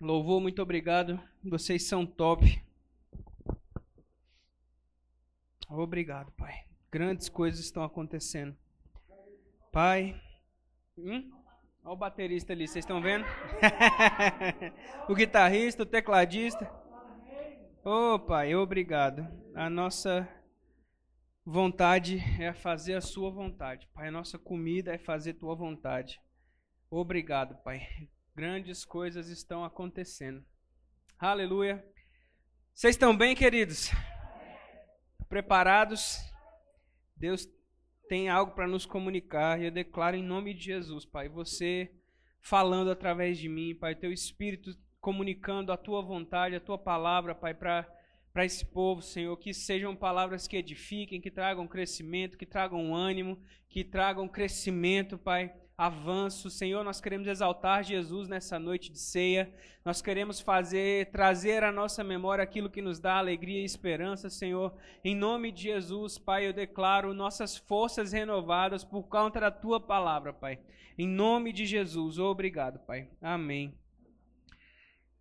Louvor, muito obrigado. Vocês são top. Obrigado, Pai. Grandes coisas estão acontecendo. Pai. Hum? Olha o baterista ali, vocês estão vendo? o guitarrista, o tecladista. Ô oh, Pai, obrigado. A nossa vontade é fazer a Sua vontade. Pai, a nossa comida é fazer Tua vontade. Obrigado, Pai. Grandes coisas estão acontecendo. Aleluia. Vocês estão bem, queridos? Preparados? Deus tem algo para nos comunicar e eu declaro em nome de Jesus, Pai, você falando através de mim, Pai, teu Espírito comunicando a tua vontade, a tua palavra, Pai, para para esse povo, Senhor, que sejam palavras que edifiquem, que tragam crescimento, que tragam ânimo, que tragam crescimento, Pai avanço. Senhor, nós queremos exaltar Jesus nessa noite de ceia. Nós queremos fazer, trazer à nossa memória aquilo que nos dá alegria e esperança, Senhor. Em nome de Jesus, Pai, eu declaro nossas forças renovadas por conta da tua palavra, Pai. Em nome de Jesus, obrigado, Pai. Amém.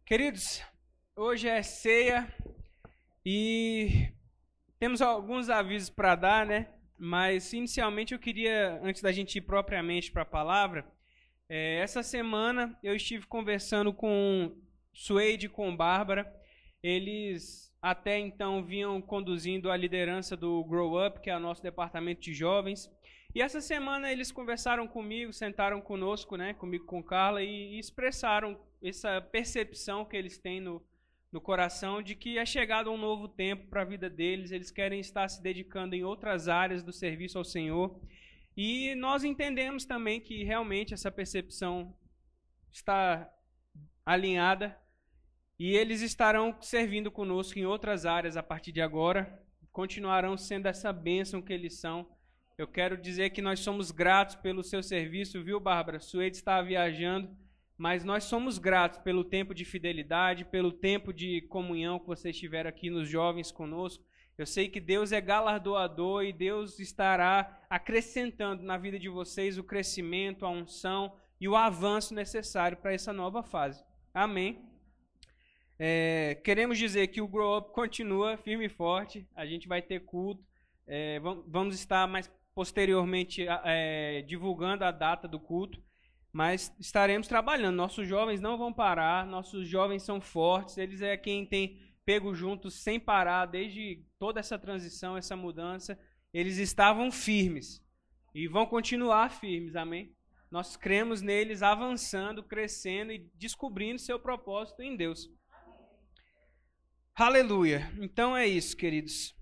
Queridos, hoje é ceia e temos alguns avisos para dar, né? Mas inicialmente eu queria, antes da gente ir propriamente para a palavra, é, essa semana eu estive conversando com Suede e com Bárbara. Eles até então vinham conduzindo a liderança do Grow Up, que é o nosso departamento de jovens. E essa semana eles conversaram comigo, sentaram conosco, né, comigo com Carla, e, e expressaram essa percepção que eles têm no, no coração de que é chegado um novo tempo para a vida deles, eles querem estar se dedicando em outras áreas do serviço ao Senhor. E nós entendemos também que realmente essa percepção está alinhada e eles estarão servindo conosco em outras áreas a partir de agora, continuarão sendo essa bênção que eles são. Eu quero dizer que nós somos gratos pelo seu serviço, viu, Bárbara? Suede está viajando mas nós somos gratos pelo tempo de fidelidade, pelo tempo de comunhão que vocês tiveram aqui nos jovens conosco. Eu sei que Deus é galardoador e Deus estará acrescentando na vida de vocês o crescimento, a unção e o avanço necessário para essa nova fase. Amém. É, queremos dizer que o Grow Up continua firme e forte. A gente vai ter culto. É, vamos estar mais posteriormente é, divulgando a data do culto mas estaremos trabalhando. Nossos jovens não vão parar, nossos jovens são fortes, eles é quem tem pego juntos sem parar desde toda essa transição, essa mudança. Eles estavam firmes e vão continuar firmes, amém? Nós cremos neles avançando, crescendo e descobrindo seu propósito em Deus. Aleluia. Então é isso, queridos.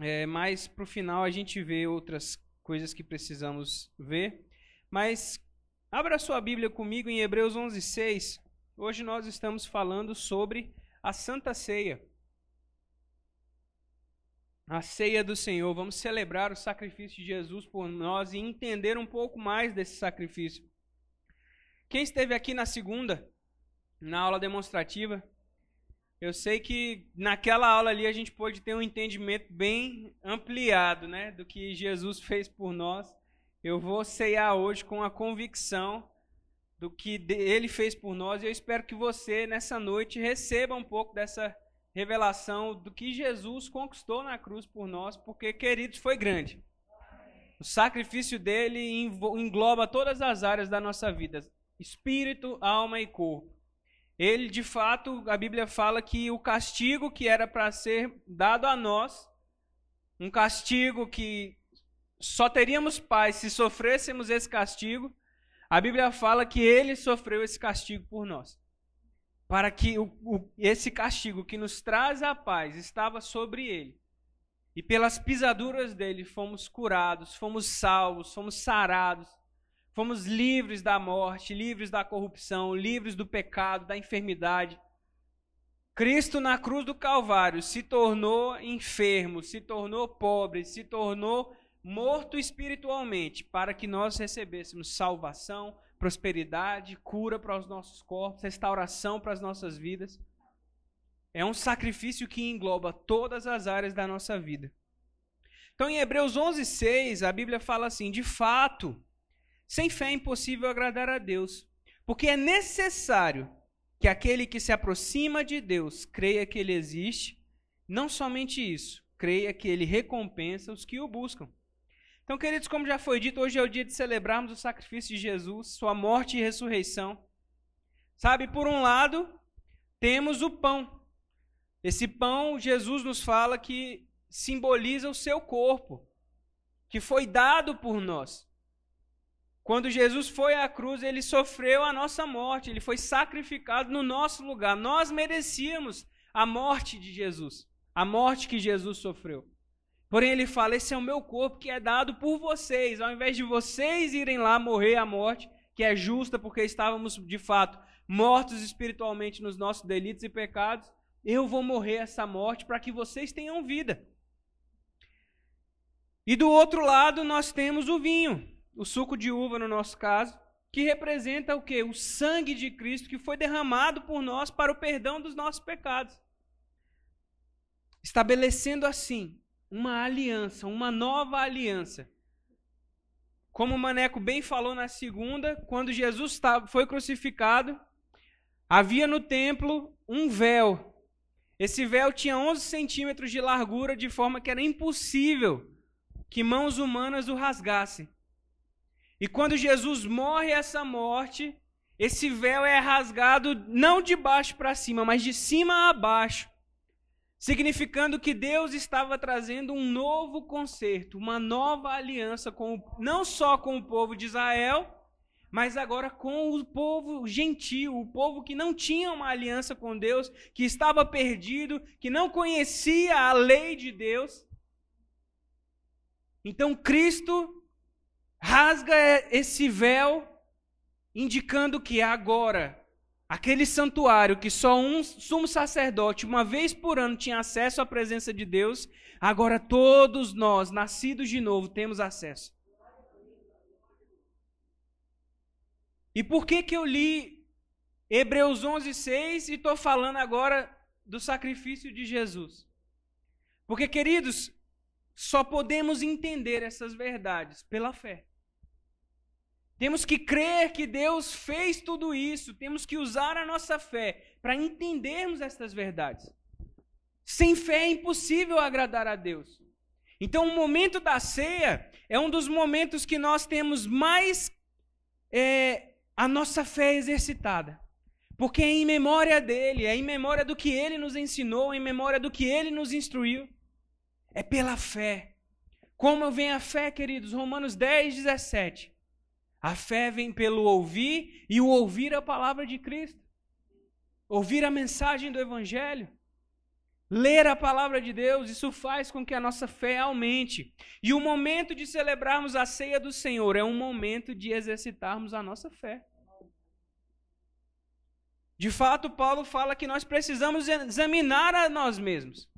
É, mais para o final a gente vê outras coisas que precisamos ver. Mas Abra sua Bíblia comigo em Hebreus 11:6. Hoje nós estamos falando sobre a Santa Ceia. A ceia do Senhor. Vamos celebrar o sacrifício de Jesus por nós e entender um pouco mais desse sacrifício. Quem esteve aqui na segunda, na aula demonstrativa, eu sei que naquela aula ali a gente pôde ter um entendimento bem ampliado, né, do que Jesus fez por nós eu vou ceiar hoje com a convicção do que ele fez por nós e eu espero que você nessa noite receba um pouco dessa revelação do que Jesus conquistou na cruz por nós, porque queridos foi grande. O sacrifício dele engloba todas as áreas da nossa vida: espírito, alma e corpo. Ele, de fato, a Bíblia fala que o castigo que era para ser dado a nós, um castigo que só teríamos paz se sofrêssemos esse castigo. A Bíblia fala que ele sofreu esse castigo por nós. Para que o, o, esse castigo que nos traz a paz estava sobre ele. E pelas pisaduras dele fomos curados, fomos salvos, fomos sarados, fomos livres da morte, livres da corrupção, livres do pecado, da enfermidade. Cristo na cruz do Calvário se tornou enfermo, se tornou pobre, se tornou morto espiritualmente, para que nós recebêssemos salvação, prosperidade, cura para os nossos corpos, restauração para as nossas vidas. É um sacrifício que engloba todas as áreas da nossa vida. Então, em Hebreus 11:6, a Bíblia fala assim: de fato, sem fé é impossível agradar a Deus, porque é necessário que aquele que se aproxima de Deus creia que ele existe, não somente isso, creia que ele recompensa os que o buscam. Então, queridos, como já foi dito, hoje é o dia de celebrarmos o sacrifício de Jesus, sua morte e ressurreição. Sabe, por um lado, temos o pão. Esse pão, Jesus nos fala que simboliza o seu corpo, que foi dado por nós. Quando Jesus foi à cruz, ele sofreu a nossa morte, ele foi sacrificado no nosso lugar. Nós merecíamos a morte de Jesus, a morte que Jesus sofreu. Porém, ele fala: Esse é o meu corpo que é dado por vocês, ao invés de vocês irem lá morrer a morte, que é justa, porque estávamos de fato mortos espiritualmente nos nossos delitos e pecados, eu vou morrer essa morte para que vocês tenham vida. E do outro lado, nós temos o vinho o suco de uva no nosso caso, que representa o que? O sangue de Cristo que foi derramado por nós para o perdão dos nossos pecados. Estabelecendo assim uma aliança, uma nova aliança. Como o Maneco bem falou na segunda, quando Jesus foi crucificado, havia no templo um véu. Esse véu tinha 11 centímetros de largura, de forma que era impossível que mãos humanas o rasgassem. E quando Jesus morre essa morte, esse véu é rasgado não de baixo para cima, mas de cima a baixo, significando que Deus estava trazendo um novo concerto, uma nova aliança com não só com o povo de Israel, mas agora com o povo gentil, o povo que não tinha uma aliança com Deus, que estava perdido, que não conhecia a lei de Deus. Então Cristo rasga esse véu, indicando que agora, aquele santuário que só um sumo sacerdote, uma vez por ano, tinha acesso à presença de Deus, agora todos nós, nascidos de novo, temos acesso. E por que, que eu li Hebreus 11, 6 e estou falando agora do sacrifício de Jesus? Porque, queridos, só podemos entender essas verdades pela fé. Temos que crer que Deus fez tudo isso, temos que usar a nossa fé para entendermos estas verdades. Sem fé é impossível agradar a Deus. Então, o momento da ceia é um dos momentos que nós temos mais é, a nossa fé exercitada. Porque é em memória dele, é em memória do que ele nos ensinou, é em memória do que ele nos instruiu. É pela fé. Como vem a fé, queridos? Romanos 10, 17. A fé vem pelo ouvir e o ouvir a palavra de Cristo. Ouvir a mensagem do Evangelho. Ler a palavra de Deus, isso faz com que a nossa fé aumente. E o momento de celebrarmos a ceia do Senhor é um momento de exercitarmos a nossa fé. De fato, Paulo fala que nós precisamos examinar a nós mesmos.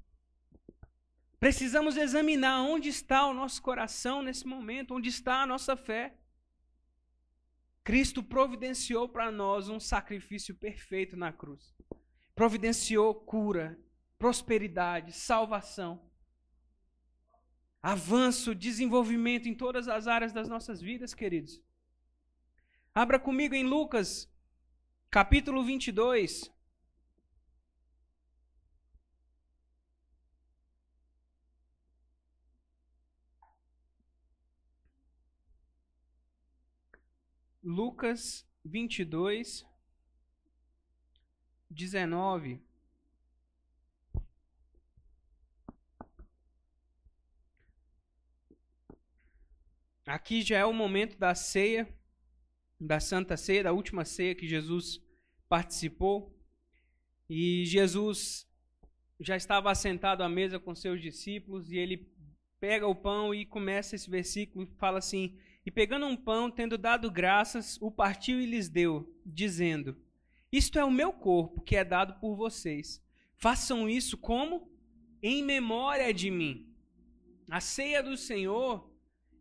Precisamos examinar onde está o nosso coração nesse momento, onde está a nossa fé. Cristo providenciou para nós um sacrifício perfeito na cruz. Providenciou cura, prosperidade, salvação, avanço, desenvolvimento em todas as áreas das nossas vidas, queridos. Abra comigo em Lucas, capítulo 22. Lucas 22, 19. Aqui já é o momento da ceia, da Santa Ceia, da última ceia que Jesus participou. E Jesus já estava assentado à mesa com seus discípulos e ele pega o pão e começa esse versículo e fala assim: e pegando um pão, tendo dado graças, o partiu e lhes deu, dizendo: Isto é o meu corpo que é dado por vocês. Façam isso como? Em memória de mim. A ceia do Senhor,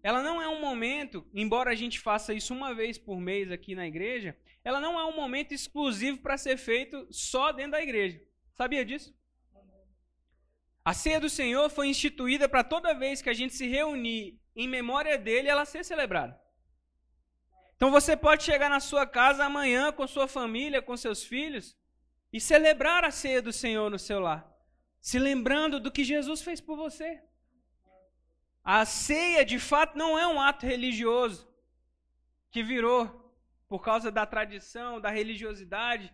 ela não é um momento, embora a gente faça isso uma vez por mês aqui na igreja, ela não é um momento exclusivo para ser feito só dentro da igreja. Sabia disso? A ceia do Senhor foi instituída para toda vez que a gente se reunir em memória dele, ela ser celebrada. Então você pode chegar na sua casa amanhã com sua família, com seus filhos, e celebrar a ceia do Senhor no seu lar, se lembrando do que Jesus fez por você. A ceia, de fato, não é um ato religioso que virou por causa da tradição, da religiosidade,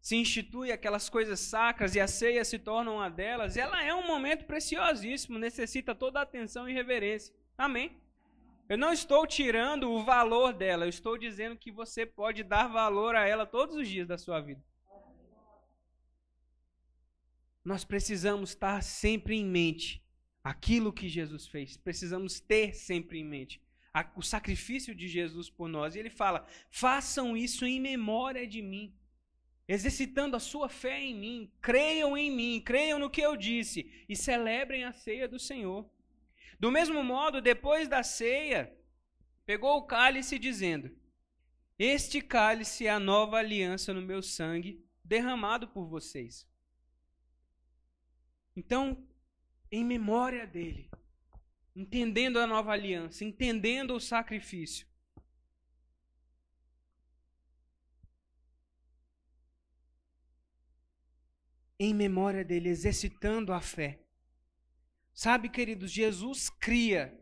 se institui aquelas coisas sacras e a ceia se torna uma delas, ela é um momento preciosíssimo, necessita toda a atenção e reverência. Amém? Eu não estou tirando o valor dela, eu estou dizendo que você pode dar valor a ela todos os dias da sua vida. Nós precisamos estar sempre em mente aquilo que Jesus fez, precisamos ter sempre em mente o sacrifício de Jesus por nós. E ele fala: façam isso em memória de mim, exercitando a sua fé em mim, creiam em mim, creiam no que eu disse e celebrem a ceia do Senhor. Do mesmo modo, depois da ceia, pegou o cálice dizendo: Este cálice é a nova aliança no meu sangue, derramado por vocês. Então, em memória dele, entendendo a nova aliança, entendendo o sacrifício. Em memória dele, exercitando a fé. Sabe, queridos, Jesus cria.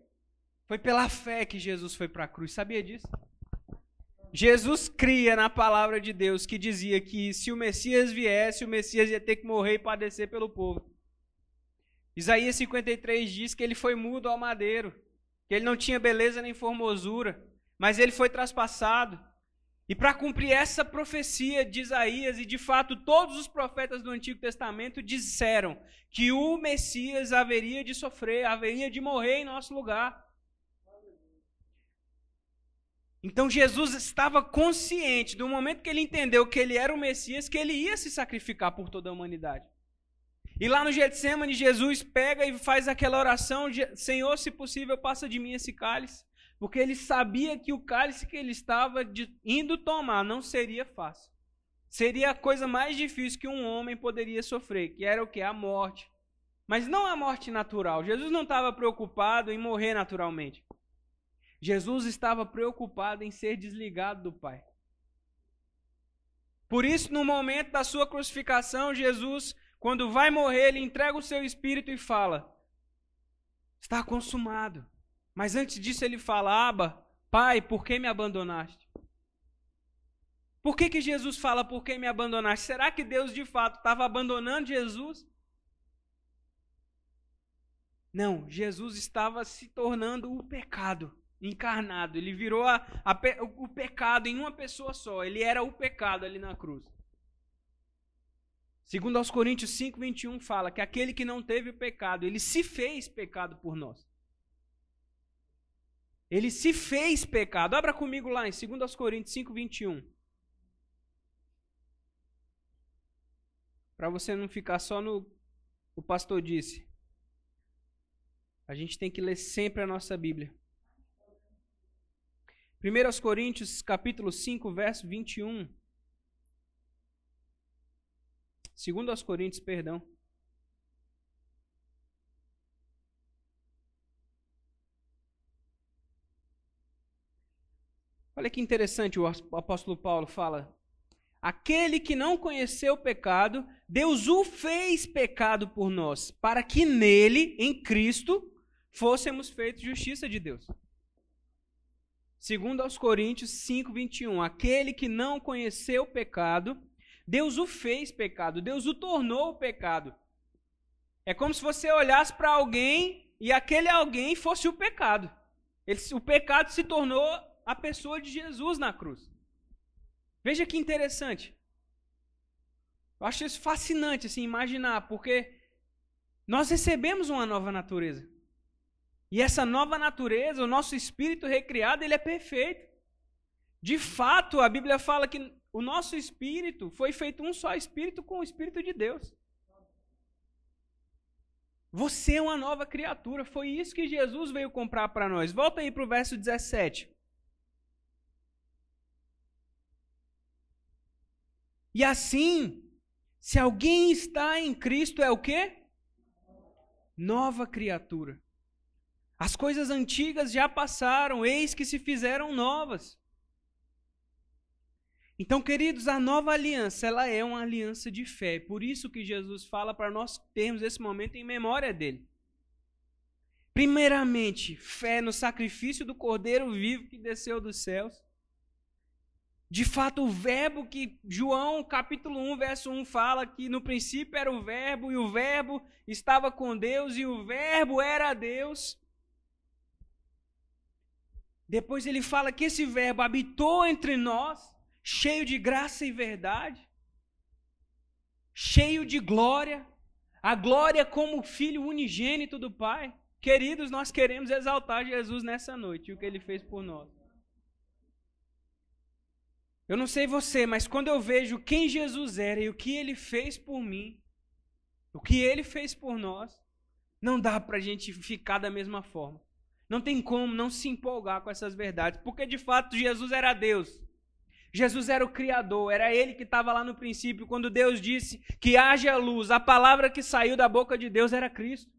Foi pela fé que Jesus foi para a cruz. Sabia disso? Jesus cria na palavra de Deus que dizia que se o Messias viesse, o Messias ia ter que morrer e padecer pelo povo. Isaías 53 diz que ele foi mudo ao madeiro, que ele não tinha beleza nem formosura, mas ele foi traspassado. E para cumprir essa profecia de Isaías, e de fato todos os profetas do Antigo Testamento disseram que o Messias haveria de sofrer, haveria de morrer em nosso lugar. Então Jesus estava consciente, do momento que ele entendeu que ele era o Messias, que ele ia se sacrificar por toda a humanidade. E lá no Getsemane, Jesus pega e faz aquela oração: Senhor, se possível, passa de mim esse cálice. Porque ele sabia que o cálice que ele estava indo tomar não seria fácil. Seria a coisa mais difícil que um homem poderia sofrer, que era o que? A morte. Mas não a morte natural. Jesus não estava preocupado em morrer naturalmente. Jesus estava preocupado em ser desligado do Pai. Por isso, no momento da sua crucificação, Jesus quando vai morrer, ele entrega o seu espírito e fala: Está consumado. Mas antes disso, ele fala: Aba, Pai, por que me abandonaste? Por que, que Jesus fala por que me abandonaste? Será que Deus de fato estava abandonando Jesus? Não, Jesus estava se tornando o pecado encarnado. Ele virou a, a, o pecado em uma pessoa só. Ele era o pecado ali na cruz. Segundo aos Coríntios 5, 21 fala que aquele que não teve o pecado, ele se fez pecado por nós. Ele se fez pecado. Abra comigo lá em 2 aos Coríntios 5, 21. Para você não ficar só no o pastor disse. A gente tem que ler sempre a nossa Bíblia. 1 Coríntios capítulo 5, verso 21. Segundo aos Coríntios, perdão. Olha que interessante o apóstolo Paulo fala. Aquele que não conheceu o pecado, Deus o fez pecado por nós, para que nele, em Cristo, fôssemos feitos justiça de Deus. Segundo aos Coríntios 5, 21. Aquele que não conheceu o pecado, Deus o fez pecado, Deus o tornou pecado. É como se você olhasse para alguém e aquele alguém fosse o pecado. Ele, o pecado se tornou a pessoa de Jesus na cruz. Veja que interessante. Eu acho isso fascinante, assim, imaginar, porque nós recebemos uma nova natureza. E essa nova natureza, o nosso espírito recriado, ele é perfeito. De fato, a Bíblia fala que o nosso espírito foi feito um só espírito com o espírito de Deus. Você é uma nova criatura. Foi isso que Jesus veio comprar para nós. Volta aí para o verso 17. E assim, se alguém está em Cristo, é o quê? Nova criatura. As coisas antigas já passaram, eis que se fizeram novas. Então, queridos, a nova aliança, ela é uma aliança de fé. Por isso que Jesus fala para nós termos esse momento em memória dele. Primeiramente, fé no sacrifício do Cordeiro vivo que desceu dos céus. De fato, o verbo que João, capítulo 1, verso 1, fala que no princípio era o verbo, e o verbo estava com Deus, e o verbo era Deus. Depois ele fala que esse verbo habitou entre nós cheio de graça e verdade, cheio de glória, a glória como filho unigênito do Pai. Queridos, nós queremos exaltar Jesus nessa noite o que ele fez por nós. Eu não sei você, mas quando eu vejo quem Jesus era e o que ele fez por mim, o que ele fez por nós, não dá para a gente ficar da mesma forma. Não tem como não se empolgar com essas verdades, porque de fato Jesus era Deus. Jesus era o Criador, era Ele que estava lá no princípio, quando Deus disse que haja luz. A palavra que saiu da boca de Deus era Cristo.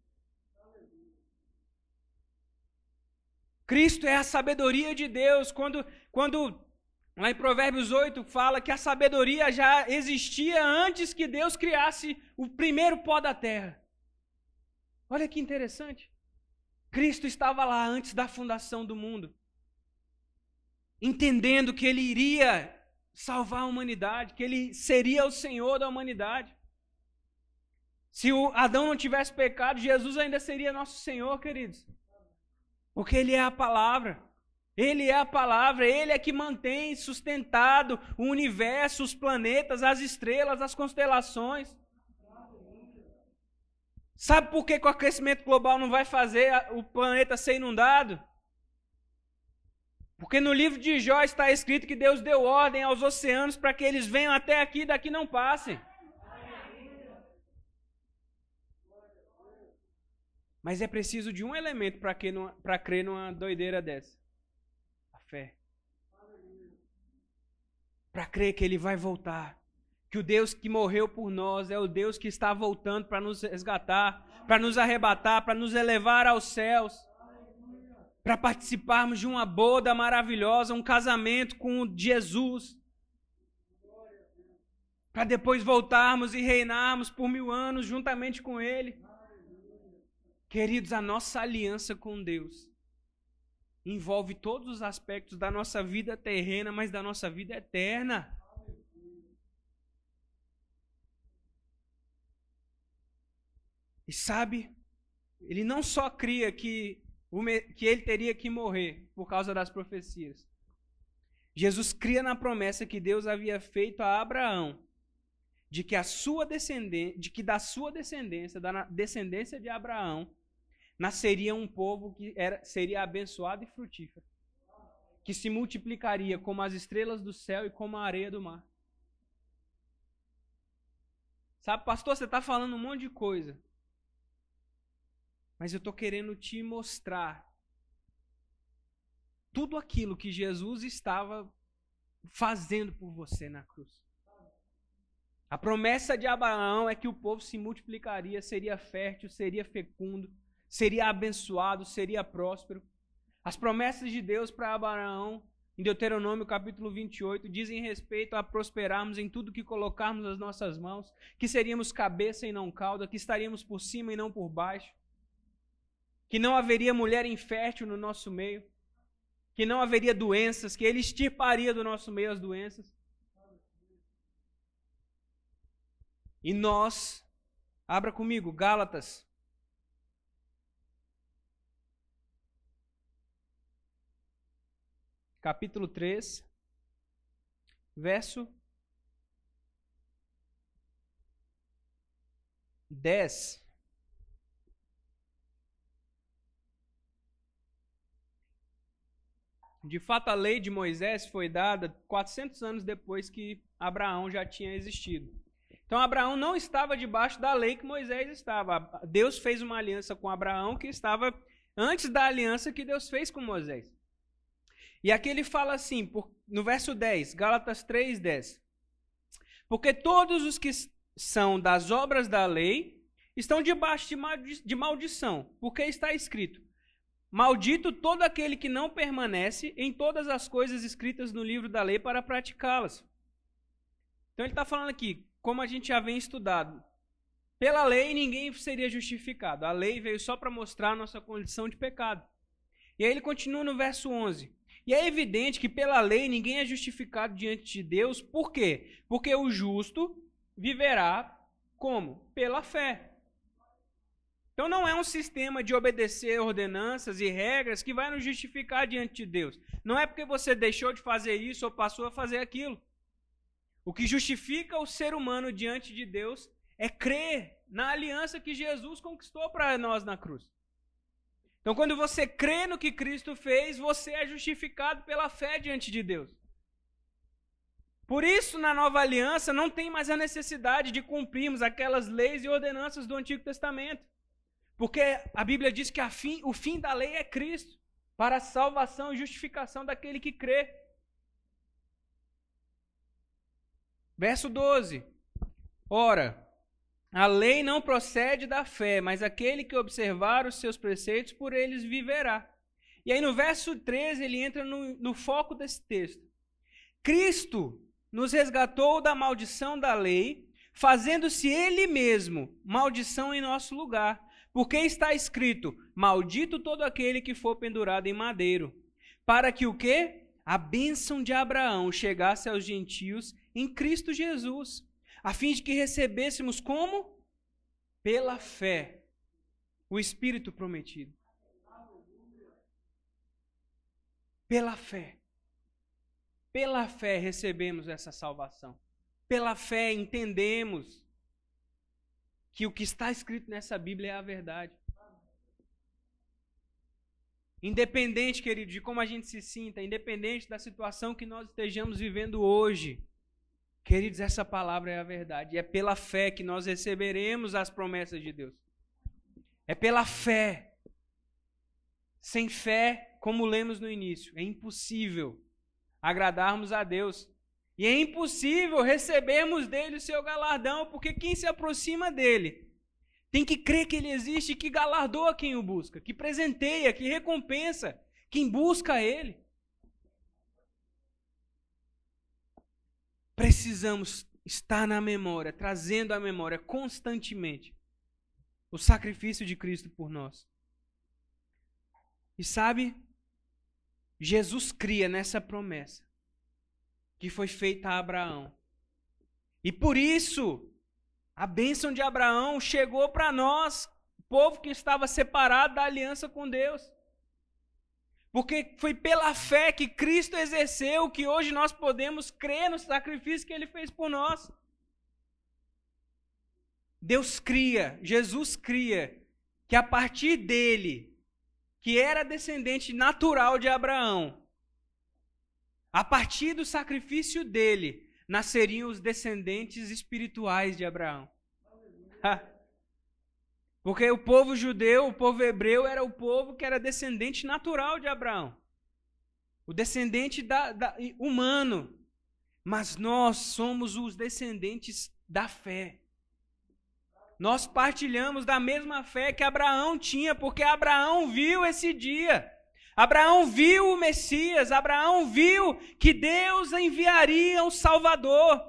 Cristo é a sabedoria de Deus. Quando, quando lá em Provérbios 8 fala que a sabedoria já existia antes que Deus criasse o primeiro pó da terra. Olha que interessante. Cristo estava lá antes da fundação do mundo entendendo que ele iria salvar a humanidade, que ele seria o Senhor da humanidade. Se o Adão não tivesse pecado, Jesus ainda seria nosso Senhor, queridos. Porque ele é a palavra. Ele é a palavra, ele é que mantém sustentado o universo, os planetas, as estrelas, as constelações. Sabe por que, que o aquecimento global não vai fazer o planeta ser inundado? Porque no livro de Jó está escrito que Deus deu ordem aos oceanos para que eles venham até aqui e daqui não passem. Mas é preciso de um elemento para crer numa doideira dessa: fé. Para crer que Ele vai voltar. Que o Deus que morreu por nós é o Deus que está voltando para nos resgatar, para nos arrebatar, para nos elevar aos céus para participarmos de uma boda maravilhosa, um casamento com Jesus, para depois voltarmos e reinarmos por mil anos juntamente com Ele. Queridos, a nossa aliança com Deus envolve todos os aspectos da nossa vida terrena, mas da nossa vida eterna. E sabe, ele não só cria que que ele teria que morrer por causa das profecias. Jesus cria na promessa que Deus havia feito a Abraão de que a sua descendência, de que da sua descendência, da descendência de Abraão, nasceria um povo que era, seria abençoado e frutífero, que se multiplicaria como as estrelas do céu e como a areia do mar. Sabe, pastor, você está falando um monte de coisa. Mas eu estou querendo te mostrar tudo aquilo que Jesus estava fazendo por você na cruz. A promessa de Abraão é que o povo se multiplicaria, seria fértil, seria fecundo, seria abençoado, seria próspero. As promessas de Deus para Abraão, em Deuteronômio capítulo 28, dizem respeito a prosperarmos em tudo que colocarmos nas nossas mãos, que seríamos cabeça e não cauda, que estaríamos por cima e não por baixo que não haveria mulher infértil no nosso meio, que não haveria doenças, que ele extirparia do nosso meio as doenças. E nós, abra comigo, Gálatas. Capítulo 3, verso 10. De fato, a lei de Moisés foi dada 400 anos depois que Abraão já tinha existido. Então, Abraão não estava debaixo da lei que Moisés estava. Deus fez uma aliança com Abraão que estava antes da aliança que Deus fez com Moisés. E aqui ele fala assim, no verso 10, Gálatas 3, 10. Porque todos os que são das obras da lei estão debaixo de maldição, porque está escrito: Maldito todo aquele que não permanece em todas as coisas escritas no livro da lei para praticá-las. Então ele está falando aqui, como a gente já vem estudado, pela lei ninguém seria justificado. A lei veio só para mostrar a nossa condição de pecado. E aí ele continua no verso 11. E é evidente que pela lei ninguém é justificado diante de Deus. Por quê? Porque o justo viverá como? Pela fé. Então não é um sistema de obedecer ordenanças e regras que vai nos justificar diante de Deus. Não é porque você deixou de fazer isso ou passou a fazer aquilo. O que justifica o ser humano diante de Deus é crer na aliança que Jesus conquistou para nós na cruz. Então, quando você crê no que Cristo fez, você é justificado pela fé diante de Deus. Por isso, na nova aliança, não tem mais a necessidade de cumprirmos aquelas leis e ordenanças do Antigo Testamento. Porque a Bíblia diz que fim, o fim da lei é Cristo, para a salvação e justificação daquele que crê. Verso 12. Ora, a lei não procede da fé, mas aquele que observar os seus preceitos, por eles viverá. E aí no verso 13 ele entra no, no foco desse texto. Cristo nos resgatou da maldição da lei, fazendo-se ele mesmo maldição em nosso lugar. Porque está escrito: Maldito todo aquele que for pendurado em madeiro. Para que o quê? A bênção de Abraão chegasse aos gentios em Cristo Jesus a fim de que recebêssemos como? Pela fé, o Espírito prometido. Pela fé. Pela fé recebemos essa salvação. Pela fé entendemos que o que está escrito nessa Bíblia é a verdade. Independente, querido, de como a gente se sinta, independente da situação que nós estejamos vivendo hoje, Queridos, essa palavra é a verdade. É pela fé que nós receberemos as promessas de Deus. É pela fé. Sem fé, como lemos no início, é impossível agradarmos a Deus. E é impossível recebermos dele o seu galardão, porque quem se aproxima dele tem que crer que ele existe, que galardoa quem o busca, que presenteia, que recompensa quem busca ele. Precisamos estar na memória, trazendo à memória constantemente o sacrifício de Cristo por nós. E sabe, Jesus cria nessa promessa que foi feita a Abraão. E por isso, a bênção de Abraão chegou para nós, povo que estava separado da aliança com Deus. Porque foi pela fé que Cristo exerceu que hoje nós podemos crer no sacrifício que ele fez por nós. Deus cria, Jesus cria, que a partir dele, que era descendente natural de Abraão, a partir do sacrifício dele, nasceriam os descendentes espirituais de Abraão. Porque o povo judeu, o povo hebreu, era o povo que era descendente natural de Abraão. O descendente da, da, humano. Mas nós somos os descendentes da fé. Nós partilhamos da mesma fé que Abraão tinha, porque Abraão viu esse dia. Abraão viu o Messias, Abraão viu que Deus enviaria um Salvador.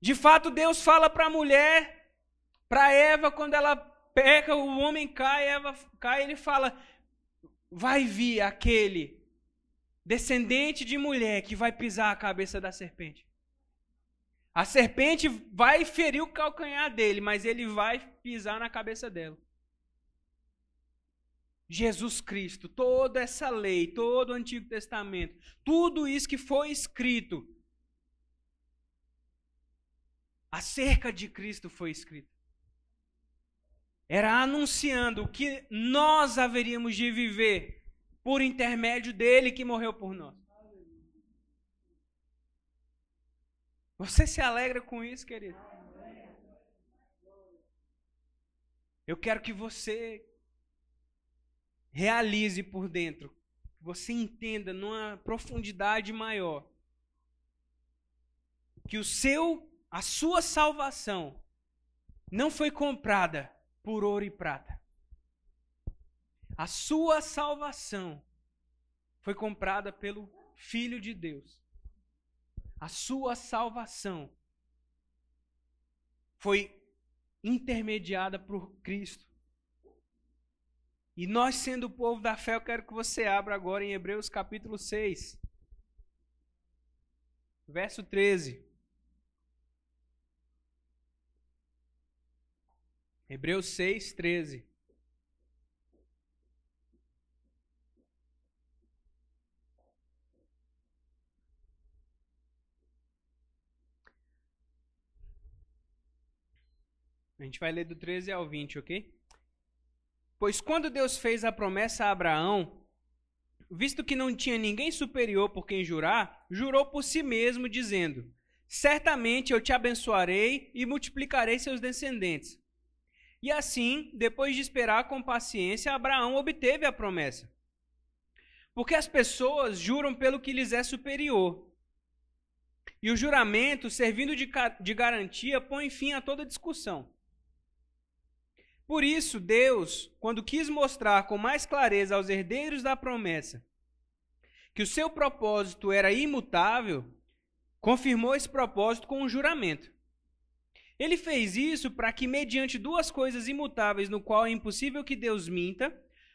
De fato, Deus fala para a mulher para Eva, quando ela peca, o homem cai, Eva cai, ele fala: vai vir aquele descendente de mulher que vai pisar a cabeça da serpente. A serpente vai ferir o calcanhar dele, mas ele vai pisar na cabeça dela. Jesus Cristo, toda essa lei, todo o Antigo Testamento, tudo isso que foi escrito acerca de Cristo foi escrito era anunciando que nós haveríamos de viver por intermédio dele que morreu por nós. Você se alegra com isso, querido? Eu quero que você realize por dentro, que você entenda numa profundidade maior que o seu, a sua salvação não foi comprada por ouro e prata. A sua salvação foi comprada pelo Filho de Deus. a sua salvação foi intermediada por Cristo. E nós, sendo o povo da fé, eu quero que você abra agora em Hebreus capítulo 6, verso 13. Hebreus 6, 13. A gente vai ler do 13 ao 20, ok? Pois quando Deus fez a promessa a Abraão, visto que não tinha ninguém superior por quem jurar, jurou por si mesmo, dizendo: Certamente eu te abençoarei e multiplicarei seus descendentes. E assim, depois de esperar com paciência, Abraão obteve a promessa. Porque as pessoas juram pelo que lhes é superior. E o juramento, servindo de, de garantia, põe fim a toda discussão. Por isso, Deus, quando quis mostrar com mais clareza aos herdeiros da promessa que o seu propósito era imutável, confirmou esse propósito com um juramento. Ele fez isso para que, mediante duas coisas imutáveis, no qual é impossível que Deus minta,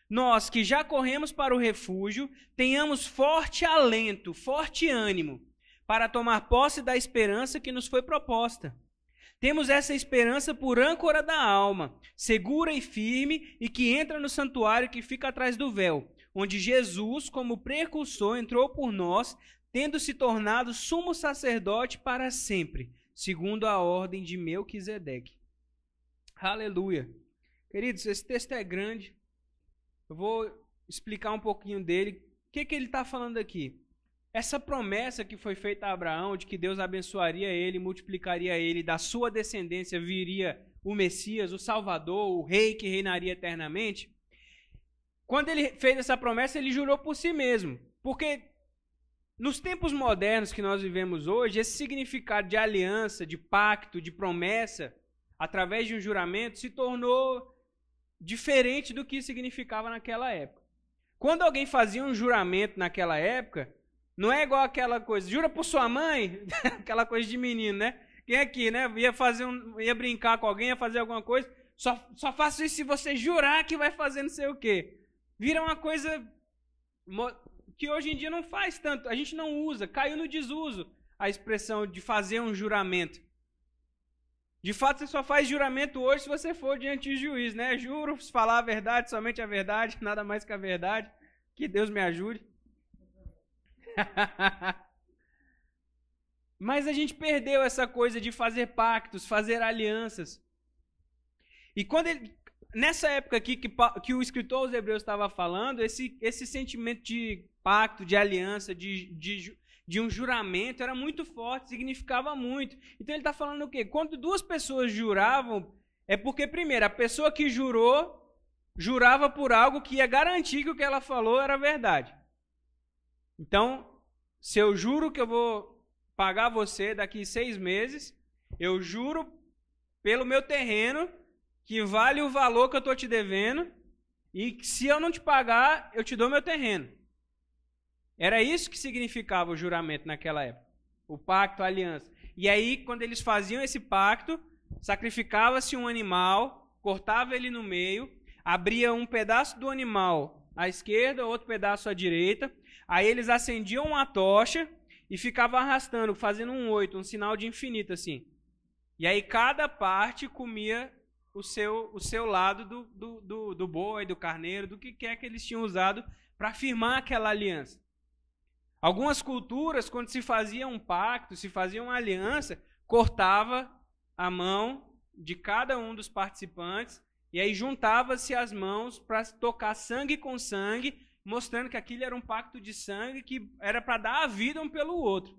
nós que já corremos para o refúgio, tenhamos forte alento, forte ânimo, para tomar posse da esperança que nos foi proposta. Temos essa esperança por âncora da alma, segura e firme, e que entra no santuário que fica atrás do véu, onde Jesus, como precursor, entrou por nós, tendo se tornado sumo sacerdote para sempre, segundo a ordem de Melquisedeque. Aleluia. Queridos, esse texto é grande. Eu vou explicar um pouquinho dele. O que, que ele está falando aqui? Essa promessa que foi feita a Abraão de que Deus abençoaria ele, multiplicaria ele, da sua descendência viria o Messias, o Salvador, o Rei que reinaria eternamente. Quando ele fez essa promessa, ele jurou por si mesmo. Porque nos tempos modernos que nós vivemos hoje, esse significado de aliança, de pacto, de promessa, através de um juramento, se tornou diferente do que significava naquela época. Quando alguém fazia um juramento naquela época, não é igual aquela coisa, jura por sua mãe, aquela coisa de menino, né? Quem aqui, né? Ia fazer um, ia brincar com alguém, ia fazer alguma coisa, só, só faço isso se você jurar que vai fazer não sei o quê. Vira uma coisa que hoje em dia não faz tanto, a gente não usa, caiu no desuso a expressão de fazer um juramento. De fato, você só faz juramento hoje se você for diante de juiz, né? Juro falar a verdade, somente a verdade, nada mais que a verdade. Que Deus me ajude. Mas a gente perdeu essa coisa de fazer pactos, fazer alianças. E quando ele, nessa época aqui que, que o escritor aos Hebreus estava falando, esse, esse sentimento de pacto, de aliança, de, de, de um juramento era muito forte, significava muito. Então ele está falando o quê? Quando duas pessoas juravam, é porque, primeiro, a pessoa que jurou, jurava por algo que ia garantir que o que ela falou era verdade. Então, se eu juro que eu vou pagar você daqui seis meses, eu juro pelo meu terreno que vale o valor que eu estou te devendo e se eu não te pagar, eu te dou meu terreno. Era isso que significava o juramento naquela época. O pacto, a aliança. E aí, quando eles faziam esse pacto, sacrificava-se um animal, cortava ele no meio, abria um pedaço do animal à esquerda, outro pedaço à direita, Aí eles acendiam uma tocha e ficavam arrastando, fazendo um oito, um sinal de infinito assim. E aí cada parte comia o seu, o seu lado do, do, do, do boi, do carneiro, do que quer que eles tinham usado para firmar aquela aliança. Algumas culturas, quando se fazia um pacto, se fazia uma aliança, cortava a mão de cada um dos participantes e aí juntava-se as mãos para tocar sangue com sangue mostrando que aquilo era um pacto de sangue que era para dar a vida um pelo outro.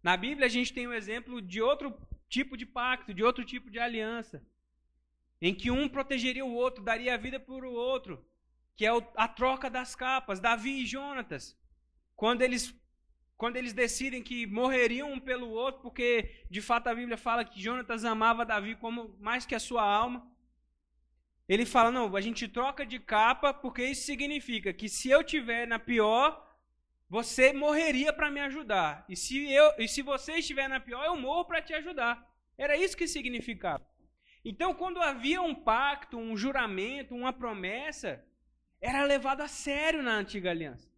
Na Bíblia a gente tem o um exemplo de outro tipo de pacto, de outro tipo de aliança, em que um protegeria o outro, daria a vida por o outro, que é a troca das capas, Davi e Jonatas. Quando eles quando eles decidem que morreriam um pelo outro, porque de fato a Bíblia fala que Jonatas amava Davi como mais que a sua alma. Ele fala: não, a gente troca de capa porque isso significa que se eu tiver na pior, você morreria para me ajudar. E se, eu, e se você estiver na pior, eu morro para te ajudar. Era isso que significava. Então, quando havia um pacto, um juramento, uma promessa, era levado a sério na antiga aliança.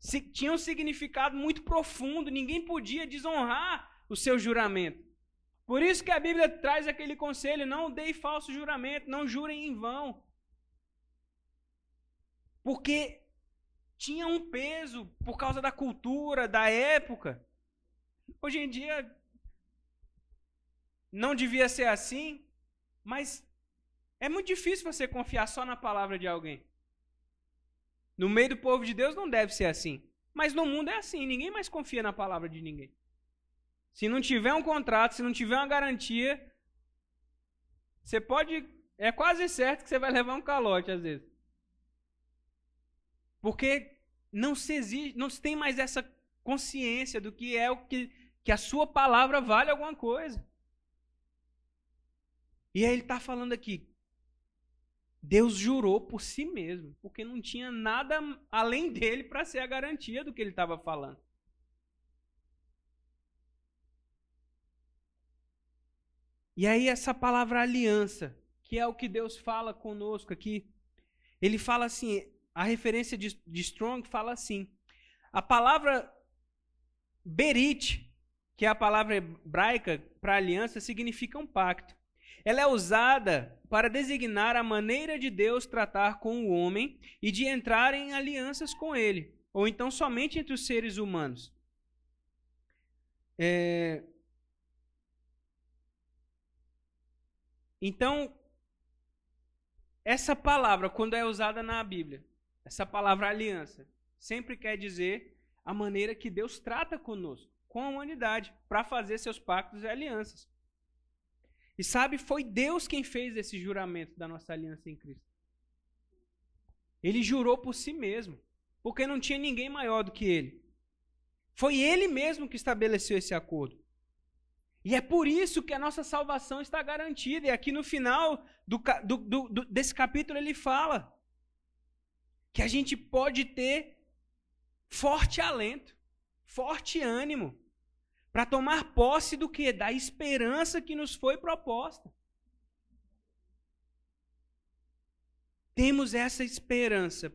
Se, tinha um significado muito profundo, ninguém podia desonrar o seu juramento. Por isso que a Bíblia traz aquele conselho: não dei falso juramento, não jurem em vão. Porque tinha um peso por causa da cultura, da época. Hoje em dia não devia ser assim, mas é muito difícil você confiar só na palavra de alguém. No meio do povo de Deus não deve ser assim. Mas no mundo é assim, ninguém mais confia na palavra de ninguém. Se não tiver um contrato, se não tiver uma garantia, você pode. É quase certo que você vai levar um calote às vezes. Porque não se exige, não se tem mais essa consciência do que é o que, que a sua palavra vale alguma coisa. E aí ele está falando aqui, Deus jurou por si mesmo, porque não tinha nada além dele para ser a garantia do que ele estava falando. E aí, essa palavra aliança, que é o que Deus fala conosco aqui, ele fala assim: a referência de, de Strong fala assim. A palavra berit, que é a palavra hebraica para aliança, significa um pacto. Ela é usada para designar a maneira de Deus tratar com o homem e de entrar em alianças com ele, ou então somente entre os seres humanos. É... Então, essa palavra, quando é usada na Bíblia, essa palavra aliança, sempre quer dizer a maneira que Deus trata conosco, com a humanidade, para fazer seus pactos e alianças. E sabe, foi Deus quem fez esse juramento da nossa aliança em Cristo. Ele jurou por si mesmo, porque não tinha ninguém maior do que ele. Foi ele mesmo que estabeleceu esse acordo. E é por isso que a nossa salvação está garantida. E aqui no final do, do, do, desse capítulo ele fala que a gente pode ter forte alento, forte ânimo, para tomar posse do que? Da esperança que nos foi proposta. Temos essa esperança.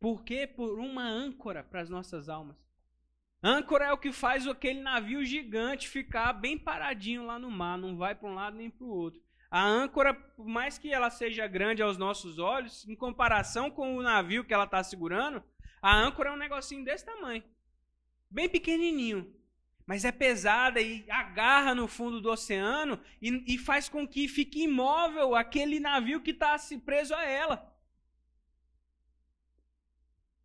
Por quê? Por uma âncora para as nossas almas. Âncora é o que faz aquele navio gigante ficar bem paradinho lá no mar, não vai para um lado nem para o outro. A âncora, por mais que ela seja grande aos nossos olhos, em comparação com o navio que ela está segurando, a âncora é um negocinho desse tamanho, bem pequenininho mas é pesada e agarra no fundo do oceano e, e faz com que fique imóvel aquele navio que está preso a ela.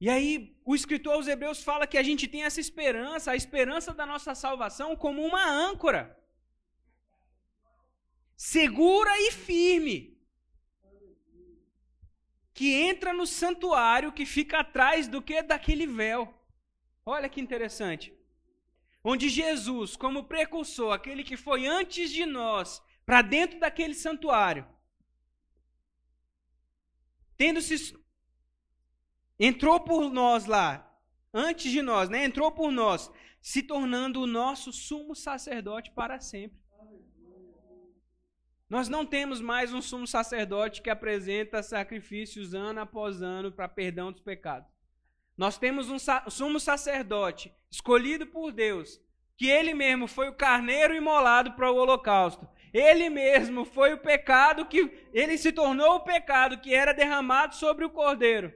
E aí, o escritor aos Hebreus fala que a gente tem essa esperança, a esperança da nossa salvação, como uma âncora. Segura e firme. Que entra no santuário que fica atrás do que daquele véu. Olha que interessante onde Jesus, como precursor, aquele que foi antes de nós, para dentro daquele santuário, tendo se entrou por nós lá, antes de nós, né? Entrou por nós, se tornando o nosso sumo sacerdote para sempre. Nós não temos mais um sumo sacerdote que apresenta sacrifícios ano após ano para perdão dos pecados. Nós temos um sumo sacerdote escolhido por Deus, que ele mesmo foi o carneiro imolado para o holocausto. Ele mesmo foi o pecado que ele se tornou o pecado que era derramado sobre o cordeiro.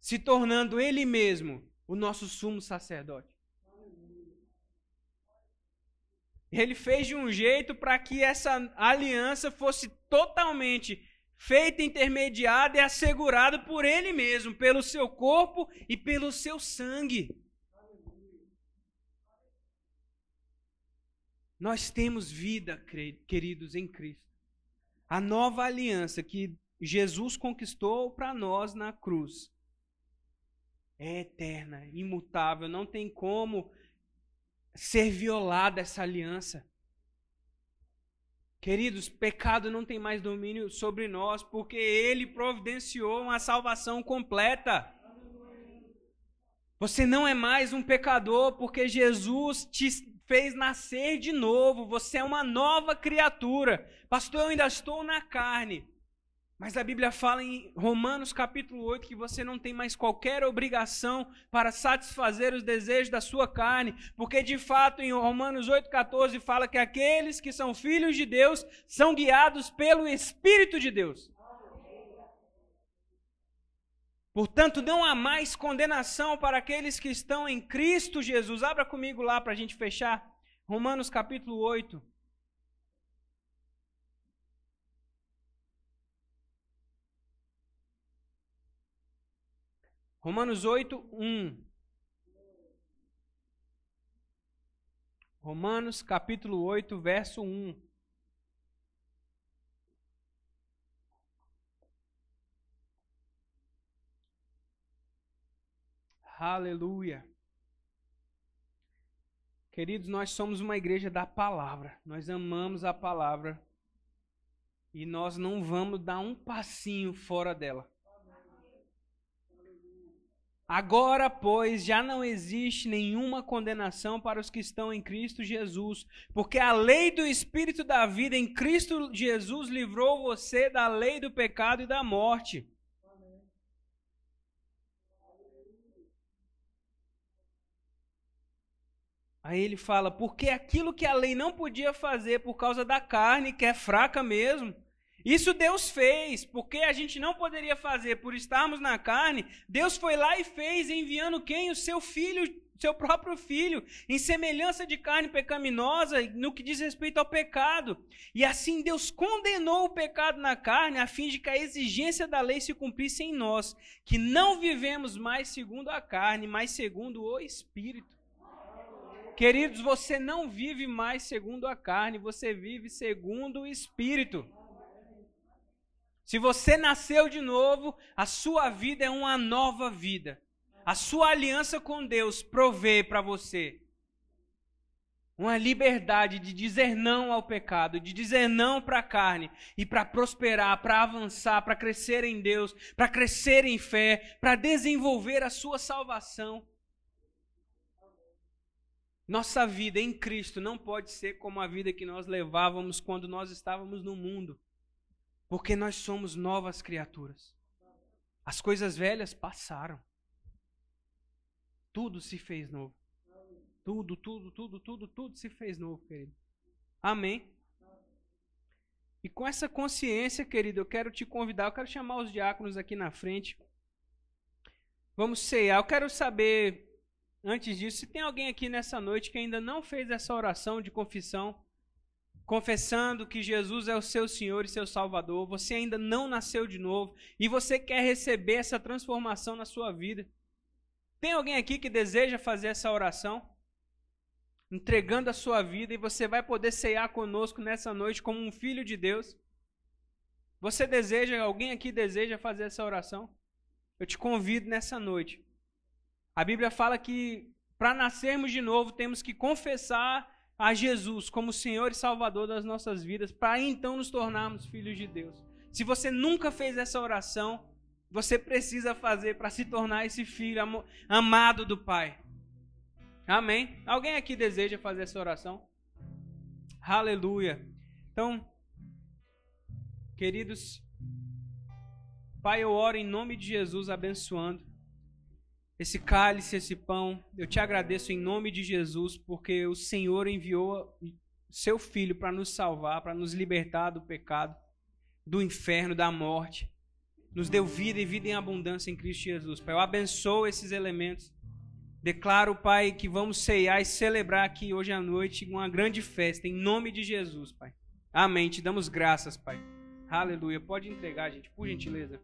Se tornando ele mesmo o nosso sumo sacerdote. Ele fez de um jeito para que essa aliança fosse totalmente feita intermediada e assegurada por Ele mesmo, pelo seu corpo e pelo seu sangue. Nós temos vida, queridos, em Cristo. A nova aliança que Jesus conquistou para nós na cruz é eterna, imutável, não tem como ser violada essa aliança. Queridos, pecado não tem mais domínio sobre nós, porque Ele providenciou uma salvação completa. Você não é mais um pecador, porque Jesus te fez nascer de novo. Você é uma nova criatura. Pastor, eu ainda estou na carne. Mas a Bíblia fala em Romanos capítulo 8 que você não tem mais qualquer obrigação para satisfazer os desejos da sua carne, porque de fato em Romanos 8,14 fala que aqueles que são filhos de Deus são guiados pelo Espírito de Deus. Portanto, não há mais condenação para aqueles que estão em Cristo Jesus. Abra comigo lá para a gente fechar. Romanos capítulo 8. Romanos 8, 1. Romanos capítulo 8, verso 1. Aleluia. Queridos, nós somos uma igreja da palavra. Nós amamos a palavra. E nós não vamos dar um passinho fora dela. Agora, pois, já não existe nenhuma condenação para os que estão em Cristo Jesus, porque a lei do Espírito da vida em Cristo Jesus livrou você da lei do pecado e da morte. Aí ele fala, porque aquilo que a lei não podia fazer por causa da carne, que é fraca mesmo, isso Deus fez, porque a gente não poderia fazer por estarmos na carne. Deus foi lá e fez, enviando quem? O seu filho, seu próprio filho, em semelhança de carne pecaminosa, no que diz respeito ao pecado. E assim Deus condenou o pecado na carne, a fim de que a exigência da lei se cumprisse em nós, que não vivemos mais segundo a carne, mas segundo o Espírito. Queridos, você não vive mais segundo a carne, você vive segundo o Espírito. Se você nasceu de novo, a sua vida é uma nova vida. A sua aliança com Deus provê para você uma liberdade de dizer não ao pecado, de dizer não para a carne e para prosperar, para avançar, para crescer em Deus, para crescer em fé, para desenvolver a sua salvação. Nossa vida em Cristo não pode ser como a vida que nós levávamos quando nós estávamos no mundo. Porque nós somos novas criaturas. As coisas velhas passaram. Tudo se fez novo. Tudo, tudo, tudo, tudo, tudo se fez novo, querido. Amém? E com essa consciência, querido, eu quero te convidar, eu quero chamar os diáconos aqui na frente. Vamos ceiar. Eu quero saber, antes disso, se tem alguém aqui nessa noite que ainda não fez essa oração de confissão confessando que Jesus é o seu Senhor e seu Salvador, você ainda não nasceu de novo e você quer receber essa transformação na sua vida. Tem alguém aqui que deseja fazer essa oração? Entregando a sua vida e você vai poder ceiar conosco nessa noite como um filho de Deus. Você deseja, alguém aqui deseja fazer essa oração? Eu te convido nessa noite. A Bíblia fala que para nascermos de novo temos que confessar a Jesus como Senhor e Salvador das nossas vidas, para então nos tornarmos filhos de Deus. Se você nunca fez essa oração, você precisa fazer para se tornar esse filho amado do Pai. Amém? Alguém aqui deseja fazer essa oração? Aleluia. Então, queridos, Pai, eu oro em nome de Jesus abençoando esse cálice, esse pão. Eu te agradeço em nome de Jesus, porque o Senhor enviou seu filho para nos salvar, para nos libertar do pecado, do inferno, da morte. Nos deu vida e vida em abundância em Cristo Jesus. Pai, eu abençoo esses elementos. Declaro, Pai, que vamos ceiar e celebrar aqui hoje à noite uma grande festa, em nome de Jesus, Pai. Amém. Te damos graças, Pai. Aleluia. Pode entregar, gente, por gentileza.